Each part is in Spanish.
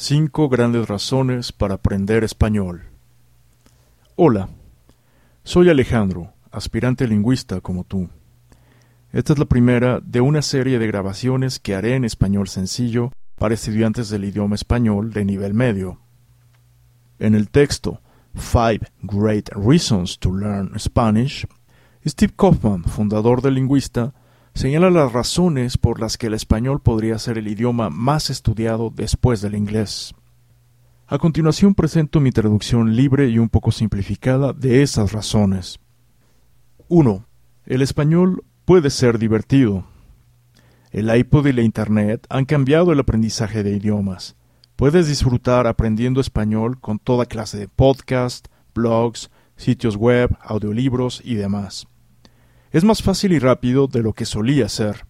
Cinco grandes razones para aprender español. Hola, soy Alejandro, aspirante lingüista como tú. Esta es la primera de una serie de grabaciones que haré en español sencillo para estudiantes del idioma español de nivel medio. En el texto Five Great Reasons to Learn Spanish, Steve Kaufman, fundador de Lingüista, señala las razones por las que el español podría ser el idioma más estudiado después del inglés. A continuación presento mi traducción libre y un poco simplificada de esas razones. 1. El español puede ser divertido. El iPod y la Internet han cambiado el aprendizaje de idiomas. Puedes disfrutar aprendiendo español con toda clase de podcasts, blogs, sitios web, audiolibros y demás. Es más fácil y rápido de lo que solía ser.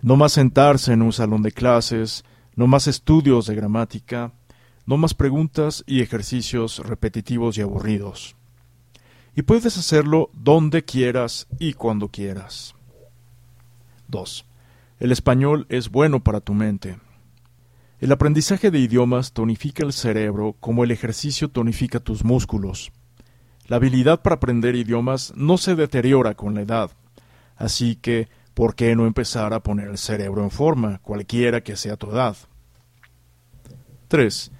No más sentarse en un salón de clases, no más estudios de gramática, no más preguntas y ejercicios repetitivos y aburridos. Y puedes hacerlo donde quieras y cuando quieras. 2. El español es bueno para tu mente. El aprendizaje de idiomas tonifica el cerebro como el ejercicio tonifica tus músculos. La habilidad para aprender idiomas no se deteriora con la edad. Así que, ¿por qué no empezar a poner el cerebro en forma, cualquiera que sea tu edad? 3.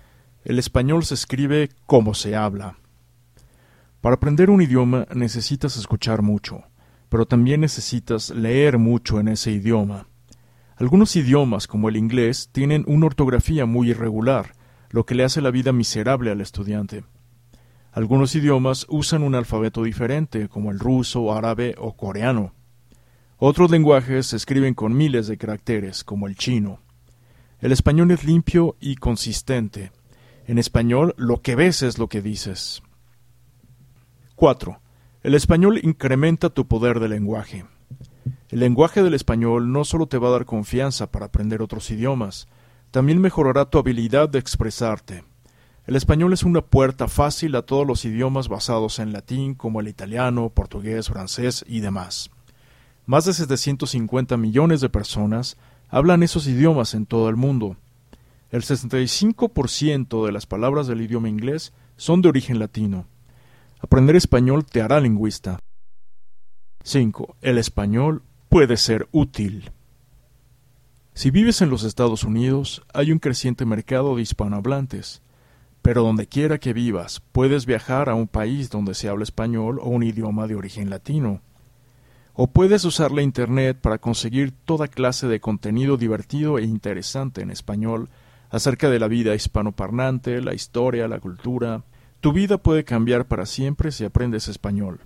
El español se escribe como se habla. Para aprender un idioma necesitas escuchar mucho, pero también necesitas leer mucho en ese idioma. Algunos idiomas, como el inglés, tienen una ortografía muy irregular, lo que le hace la vida miserable al estudiante. Algunos idiomas usan un alfabeto diferente, como el ruso, árabe o coreano. Otros lenguajes se escriben con miles de caracteres, como el chino. El español es limpio y consistente. En español, lo que ves es lo que dices. 4. El español incrementa tu poder de lenguaje. El lenguaje del español no solo te va a dar confianza para aprender otros idiomas, también mejorará tu habilidad de expresarte. El español es una puerta fácil a todos los idiomas basados en latín como el italiano, portugués, francés y demás. Más de 750 millones de personas hablan esos idiomas en todo el mundo. El 65% de las palabras del idioma inglés son de origen latino. Aprender español te hará lingüista. 5. El español puede ser útil. Si vives en los Estados Unidos, hay un creciente mercado de hispanohablantes. Pero donde quiera que vivas, puedes viajar a un país donde se habla español o un idioma de origen latino. O puedes usar la Internet para conseguir toda clase de contenido divertido e interesante en español acerca de la vida hispanoparlante, la historia, la cultura. Tu vida puede cambiar para siempre si aprendes español.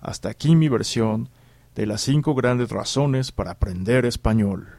Hasta aquí mi versión de las cinco grandes razones para aprender español.